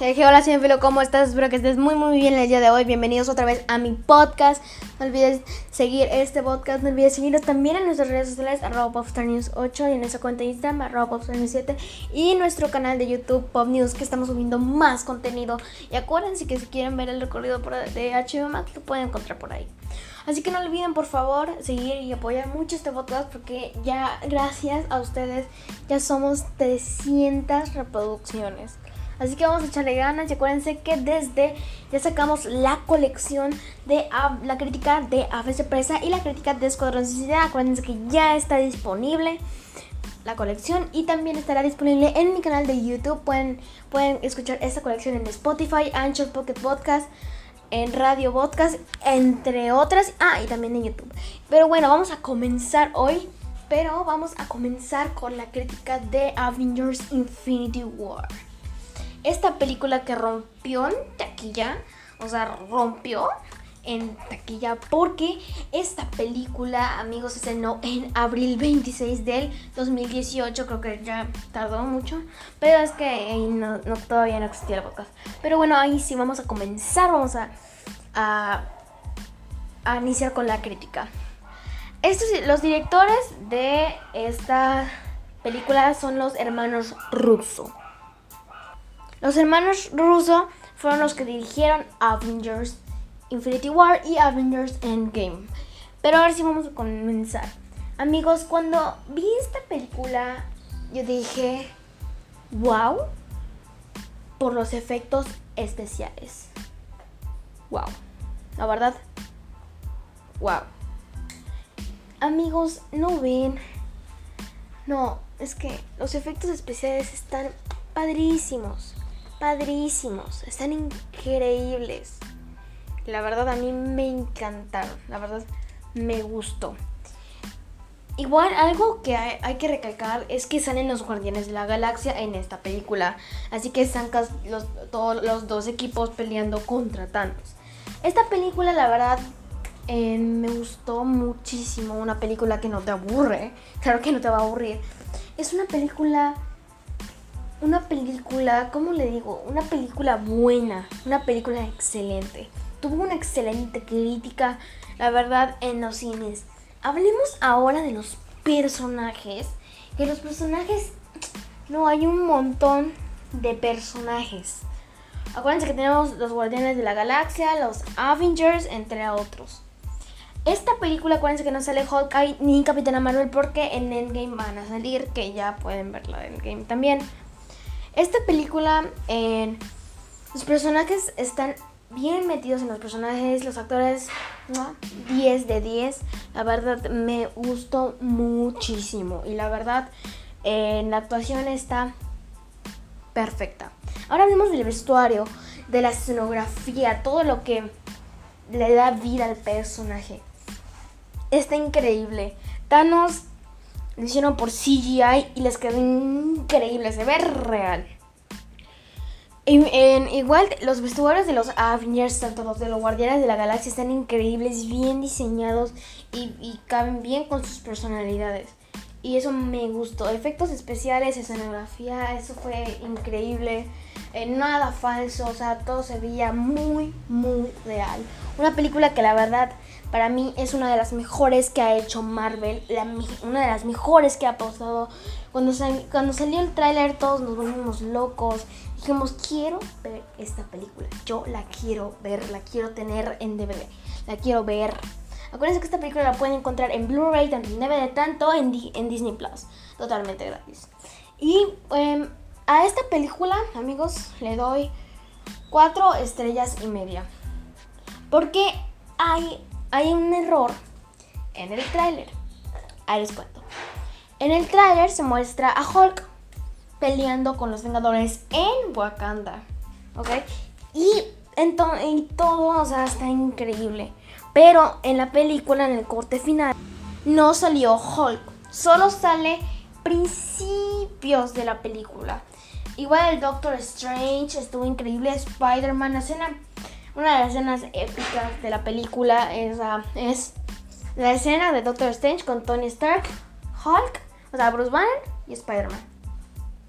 Hey, hola, Filo, ¿cómo estás? Espero que estés muy, muy bien el día de hoy. Bienvenidos otra vez a mi podcast. No olvides seguir este podcast. No olvides seguirnos también en nuestras redes sociales, arroba popstarnews 8 y en nuestra cuenta de Instagram, arroba popstarnews 7 y nuestro canal de YouTube, Pop News, que estamos subiendo más contenido. Y acuérdense que si quieren ver el recorrido de HBO Max, lo pueden encontrar por ahí. Así que no olviden, por favor, seguir y apoyar mucho este podcast porque ya, gracias a ustedes, ya somos 300 reproducciones. Así que vamos a echarle ganas y acuérdense que desde ya sacamos la colección de la crítica de Aves de Presa y la crítica de Escuadrón Suicida. Acuérdense que ya está disponible la colección y también estará disponible en mi canal de YouTube. Pueden, pueden escuchar esta colección en Spotify, Anchor, Pocket Podcast, en Radio Podcast, entre otras. Ah, y también en YouTube. Pero bueno, vamos a comenzar hoy. Pero vamos a comenzar con la crítica de Avengers Infinity War esta película que rompió en taquilla, o sea, rompió en taquilla porque esta película, amigos, se estrenó en abril 26 del 2018, creo que ya tardó mucho, pero es que no, todavía no existía el podcast. Pero bueno, ahí sí vamos a comenzar, vamos a, a, a iniciar con la crítica. Estos, los directores de esta película son los hermanos Russo. Los hermanos Russo fueron los que dirigieron Avengers Infinity War y Avengers Endgame. Pero ahora sí vamos a comenzar. Amigos, cuando vi esta película, yo dije, wow, por los efectos especiales. Wow, la verdad, wow. Amigos, no ven. No, es que los efectos especiales están padrísimos padrísimos, están increíbles. La verdad a mí me encantaron, la verdad me gustó. Igual algo que hay, que recalcar es que salen los Guardianes de la Galaxia en esta película. Así que están los, todos los dos equipos peleando contra Thanos. Esta película la verdad eh, me gustó muchísimo. Una película que no te aburre. Claro que no te va a aburrir. Es una película una película, ¿cómo le digo? Una película buena, una película excelente. Tuvo una excelente crítica, la verdad, en los cines. Hablemos ahora de los personajes. Que los personajes, no, hay un montón de personajes. Acuérdense que tenemos los Guardianes de la Galaxia, los Avengers, entre otros. Esta película, acuérdense que no sale Hawkeye ni Capitana Marvel porque en Endgame van a salir, que ya pueden ver la de Endgame también. Esta película, los personajes están bien metidos en los personajes, los actores, 10 de 10. La verdad me gustó muchísimo y la verdad en la actuación está perfecta. Ahora hablemos del vestuario, de la escenografía, todo lo que le da vida al personaje. Está increíble. Thanos lo hicieron por CGI y les quedó increíble, se ve real. Igual los vestuarios de los Avengers, tanto los de los Guardianes de la Galaxia, están increíbles, bien diseñados y, caben bien con sus personalidades. Y eso me gustó. Efectos especiales, escenografía, eso fue increíble. Eh, nada falso, o sea, todo se veía muy, muy real. Una película que la verdad para mí es una de las mejores que ha hecho Marvel, una de las mejores que ha pasado. Cuando, cuando salió el tráiler todos nos volvimos locos. Dijimos, quiero ver esta película. Yo la quiero ver, la quiero tener en DVD. La quiero ver. Acuérdense que esta película la pueden encontrar en Blu-ray, tanto en DVD, tanto en, en Disney Plus. Totalmente gratis. Y em, a esta película, amigos, le doy cuatro estrellas y media. Porque hay hay un error en el tráiler. Ahí les cuento. En el tráiler se muestra a Hulk peleando con los Vengadores en Wakanda. ¿Ok? Y, en todo, o sea, está increíble. Pero en la película, en el corte final, no salió Hulk. Solo sale principios de la película. Igual el Doctor Strange estuvo increíble. Spider-Man, la escena una de las escenas épicas de la película es, es la escena de Doctor Strange con Tony Stark, Hulk, o sea, Bruce Banner y Spider-Man.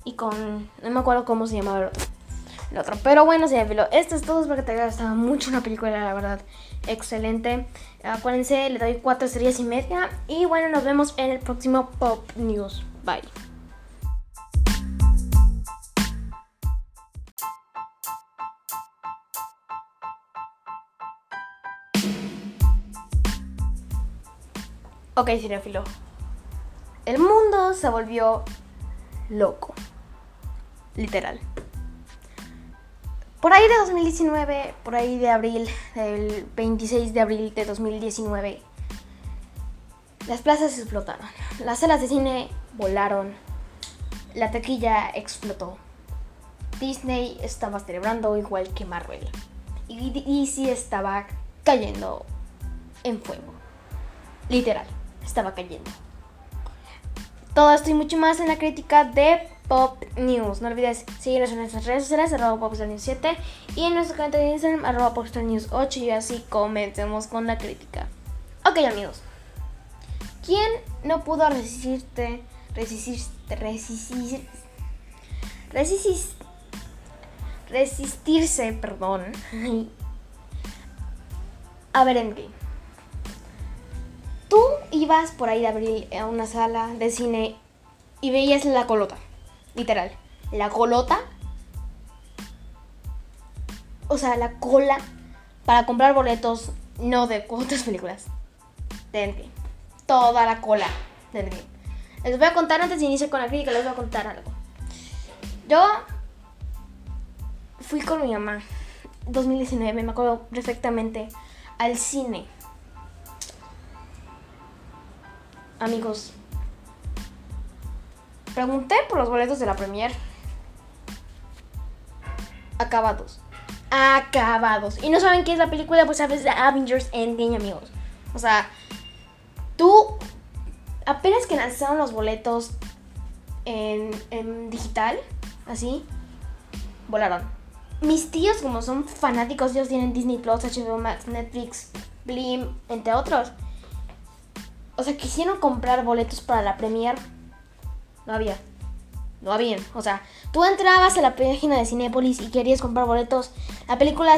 Y con. No me acuerdo cómo se llamaba el otro. el otro. Pero bueno, filo esto es todo. Espero que te haya gustado mucho una película, la verdad. Excelente. Acuérdense, le doy cuatro estrellas y media. Y bueno, nos vemos en el próximo Pop News. Bye. Ok, cinéfilo. El mundo se volvió loco. Literal. Por ahí de 2019, por ahí de abril, del 26 de abril de 2019, las plazas explotaron. Las salas de cine volaron. La taquilla explotó. Disney estaba celebrando igual que Marvel. Y DC estaba cayendo en fuego. Literal estaba cayendo. Todo esto y mucho más en la crítica de Pop News. No olvides seguirnos en nuestras redes sociales, arroba Popstar 7 y en nuestro canal de Instagram, arroba Popstar News 8 y así comencemos con la crítica. Ok amigos, ¿quién no pudo resistirte, resistirte, resistir, resistir, resistirse, perdón, a ver Endgame? Tú ibas por ahí de abril a una sala de cine y veías la colota. Literal. La colota. O sea, la cola para comprar boletos no de otras películas. De. Toda la cola de. Les voy a contar antes de iniciar con la crítica, les voy a contar algo. Yo fui con mi mamá 2019, me acuerdo perfectamente, al cine amigos, pregunté por los boletos de la premier. Acabados. Acabados. Y no saben qué es la película, pues sabes de Avengers Endgame, amigos. O sea, tú apenas que lanzaron los boletos en, en digital, así, volaron. Mis tíos, como son fanáticos, ellos tienen Disney Plus, HBO Max, Netflix, Blim, entre otros o sea, quisieron comprar boletos para la premier. No había. No había. O sea, tú entrabas a la página de Cinepolis y querías comprar boletos. La película,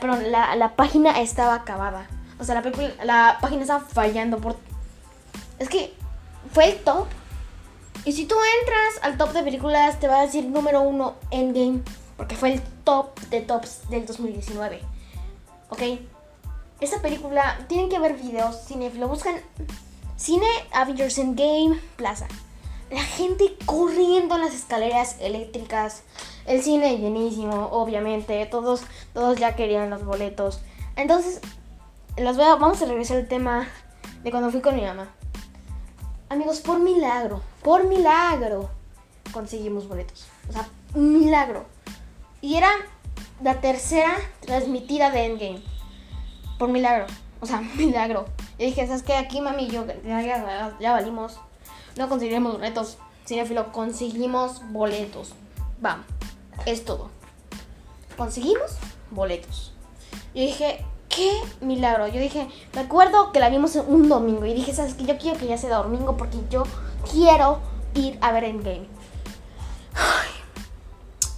perdón, la, página estaba acabada. O sea, la, película, la página estaba fallando por... Es que fue el top. Y si tú entras al top de películas, te va a decir número uno Endgame. Porque fue el top de tops del 2019. ¿Ok? Esta película, tienen que ver videos, lo buscan Cine Avengers Game Plaza. La gente corriendo en las escaleras eléctricas. El cine llenísimo, obviamente. Todos, todos ya querían los boletos. Entonces, las voy a, vamos a regresar al tema de cuando fui con mi mamá. Amigos, por milagro, por milagro, conseguimos boletos. O sea, milagro. Y era la tercera transmitida de Endgame. Por milagro. O sea, milagro. Y dije, ¿sabes qué? Aquí, mami, yo ya, ya, valimos. No conseguiremos boletos. Cinefilo, conseguimos boletos. Vamos, es todo. Conseguimos boletos. Yo dije, qué milagro. Yo dije, me acuerdo que la vimos un domingo. Y dije, ¿sabes qué? Yo quiero que ya sea domingo porque yo quiero ir a ver Endgame.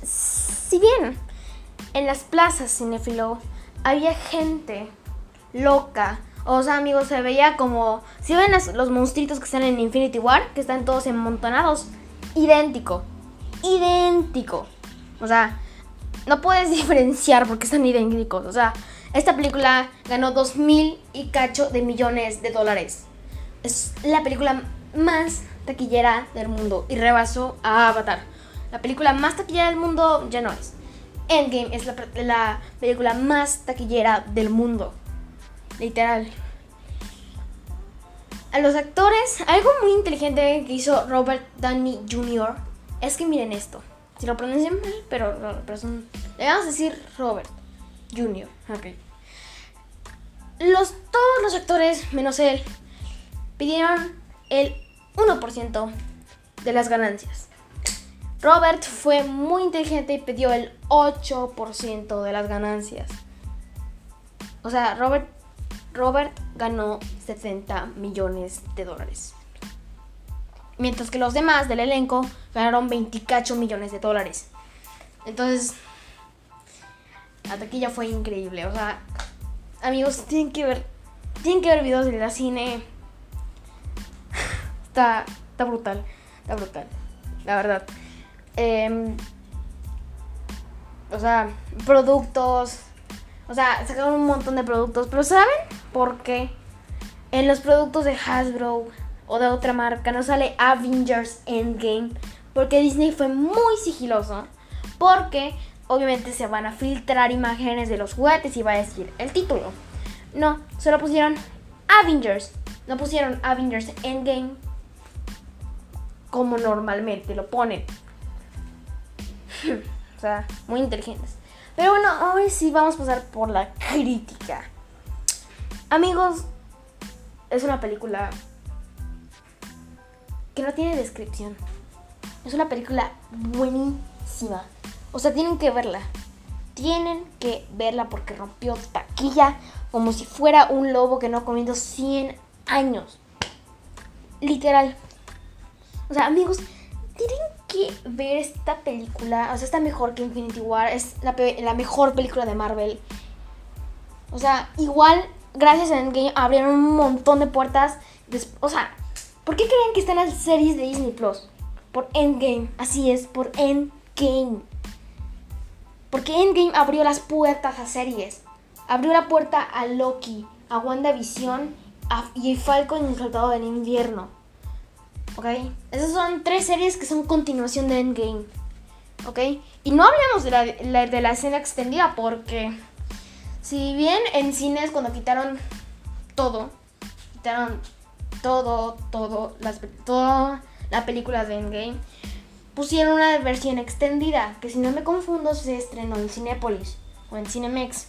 Si bien en las plazas cinefilo había gente loca o sea, amigos, se veía como. Si ven los monstruitos que están en Infinity War, que están todos emontonados, idéntico. Idéntico. O sea, no puedes diferenciar porque están idénticos. O sea, esta película ganó 2 mil y cacho de millones de dólares. Es la película más taquillera del mundo y rebasó a Avatar. La película más taquillera del mundo ya no es. Endgame es la película más taquillera del mundo. Literal. A los actores, algo muy inteligente que hizo Robert Downey Jr. es que miren esto. Si lo pronuncian mal, pero, le vamos a decir Robert Jr. Ok. Los, todos los actores, menos él, pidieron el 1% de las ganancias. Robert fue muy inteligente y pidió el 8% de las ganancias. O sea, Robert Robert ganó 70 millones de dólares. Mientras que los demás del elenco ganaron 28 millones de dólares. Entonces, La taquilla fue increíble. O sea, amigos, tienen que ver. Tienen que ver videos de la cine. Está, está brutal. Está brutal. La verdad. Em, o sea, productos. O sea, sacaron un montón de productos. Pero ¿saben por qué? En los productos de Hasbro o de otra marca no sale Avengers Endgame. Porque Disney fue muy sigiloso. Porque obviamente se van a filtrar imágenes de los juguetes y va a decir el título. No, solo pusieron Avengers. No pusieron Avengers Endgame como normalmente lo ponen. o sea, muy inteligentes. Pero bueno, hoy sí vamos a pasar por la crítica. Amigos, es una película que no tiene descripción. Es una película buenísima. O sea, tienen que verla. Tienen que verla porque rompió taquilla como si fuera un lobo que no ha comido 100 años. Literal. O sea, amigos, tienen que ver esta película. O sea, está mejor que Infinity War. Es la, la mejor película de Marvel. O sea, igual, gracias a Endgame abrieron un montón de puertas. O sea, ¿por qué creen que están las series de Disney Plus? Por Endgame. Así es, por Endgame. Porque Endgame abrió las puertas a series. Abrió la puerta a Loki, a WandaVision a, y Falcon y el Soldado del Invierno. ¿Ok? Esas son tres series que son continuación de Endgame. ¿Ok? Y no hablemos de la, de la escena extendida porque si bien en cines cuando quitaron todo, quitaron todo, todo, toda la película de Endgame, pusieron una versión extendida, que si no me confundo se estrenó en Cinepolis o en Cinemex.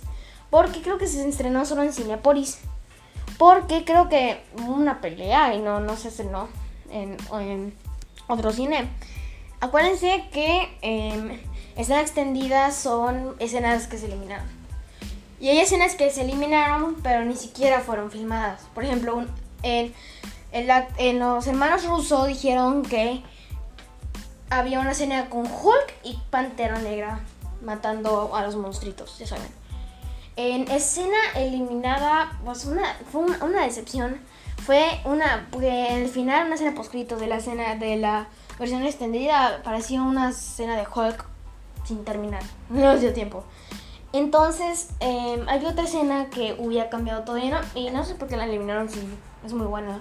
Porque creo que se estrenó solo en Cinepolis. Porque creo que hubo una pelea y no, no se estrenó en, en otro cine. Acuérdense que eh, escenas extendidas son escenas que se eliminaron. Y hay escenas que se eliminaron, pero ni siquiera fueron filmadas. Por ejemplo, en, en los hermanos Russo dijeron que había una escena con Hulk y Pantera Negra matando a los monstruitos, ya saben. En escena eliminada, pues una, fue una, decepción. Fue una, en el final, una escena poscrito de la escena de la versión extendida, parecía una escena de Hulk sin terminar. No nos dio tiempo. Entonces, eh, hay otra escena que hubiera cambiado todo y no, y no sé por qué la eliminaron, sí, es muy buena.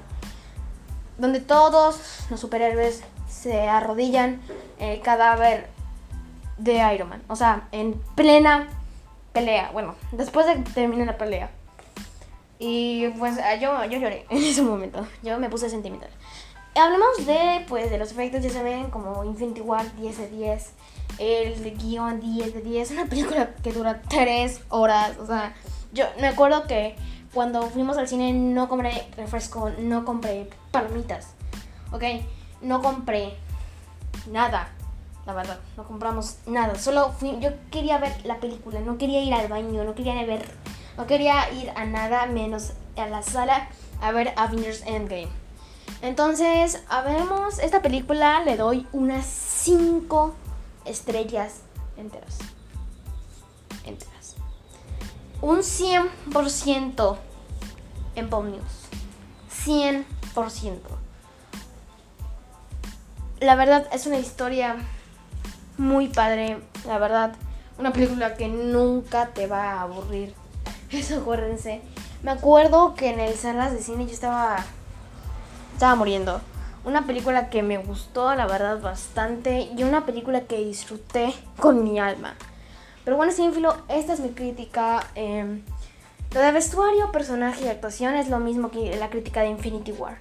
Donde todos los superhéroes se arrodillan el cadáver de Iron Man. O sea, en plena pelea. Bueno, después de que termine la pelea. Y pues ah, yo, yo lloré en ese momento. Yo me puse sentimental. Hablamos de, pues, de los efectos, ya saben, como Infinity War 10 de 10. El guion 10 de 10. Una película que dura 3 horas. O sea, yo me acuerdo que cuando fuimos al cine no compré refresco, no compré palomitas. ¿Ok? no compré nada. La verdad, no compramos nada. Solo fui, yo quería ver la película, no quería ir al baño, no quería ver, no quería ir a nada menos a la sala a ver Avengers Endgame. Entonces, a veremos esta película, le doy unas 5 estrellas enteras. Enteras. Un 100% en Pop News. 100% la verdad es una historia muy padre, la verdad. Una película que nunca te va a aburrir. Eso acuérdense. Me acuerdo que en el salas de cine yo estaba estaba muriendo. Una película que me gustó, la verdad, bastante. Y una película que disfruté con mi alma. Pero bueno, Sinfilo, esta es mi crítica. Eh, lo de vestuario, personaje y actuación es lo mismo que la crítica de Infinity War.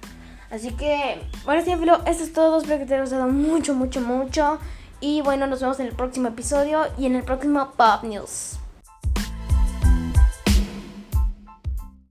Así que, bueno, Filo, esto es todo. Espero que te haya gustado mucho, mucho, mucho. Y bueno, nos vemos en el próximo episodio y en el próximo Pop News.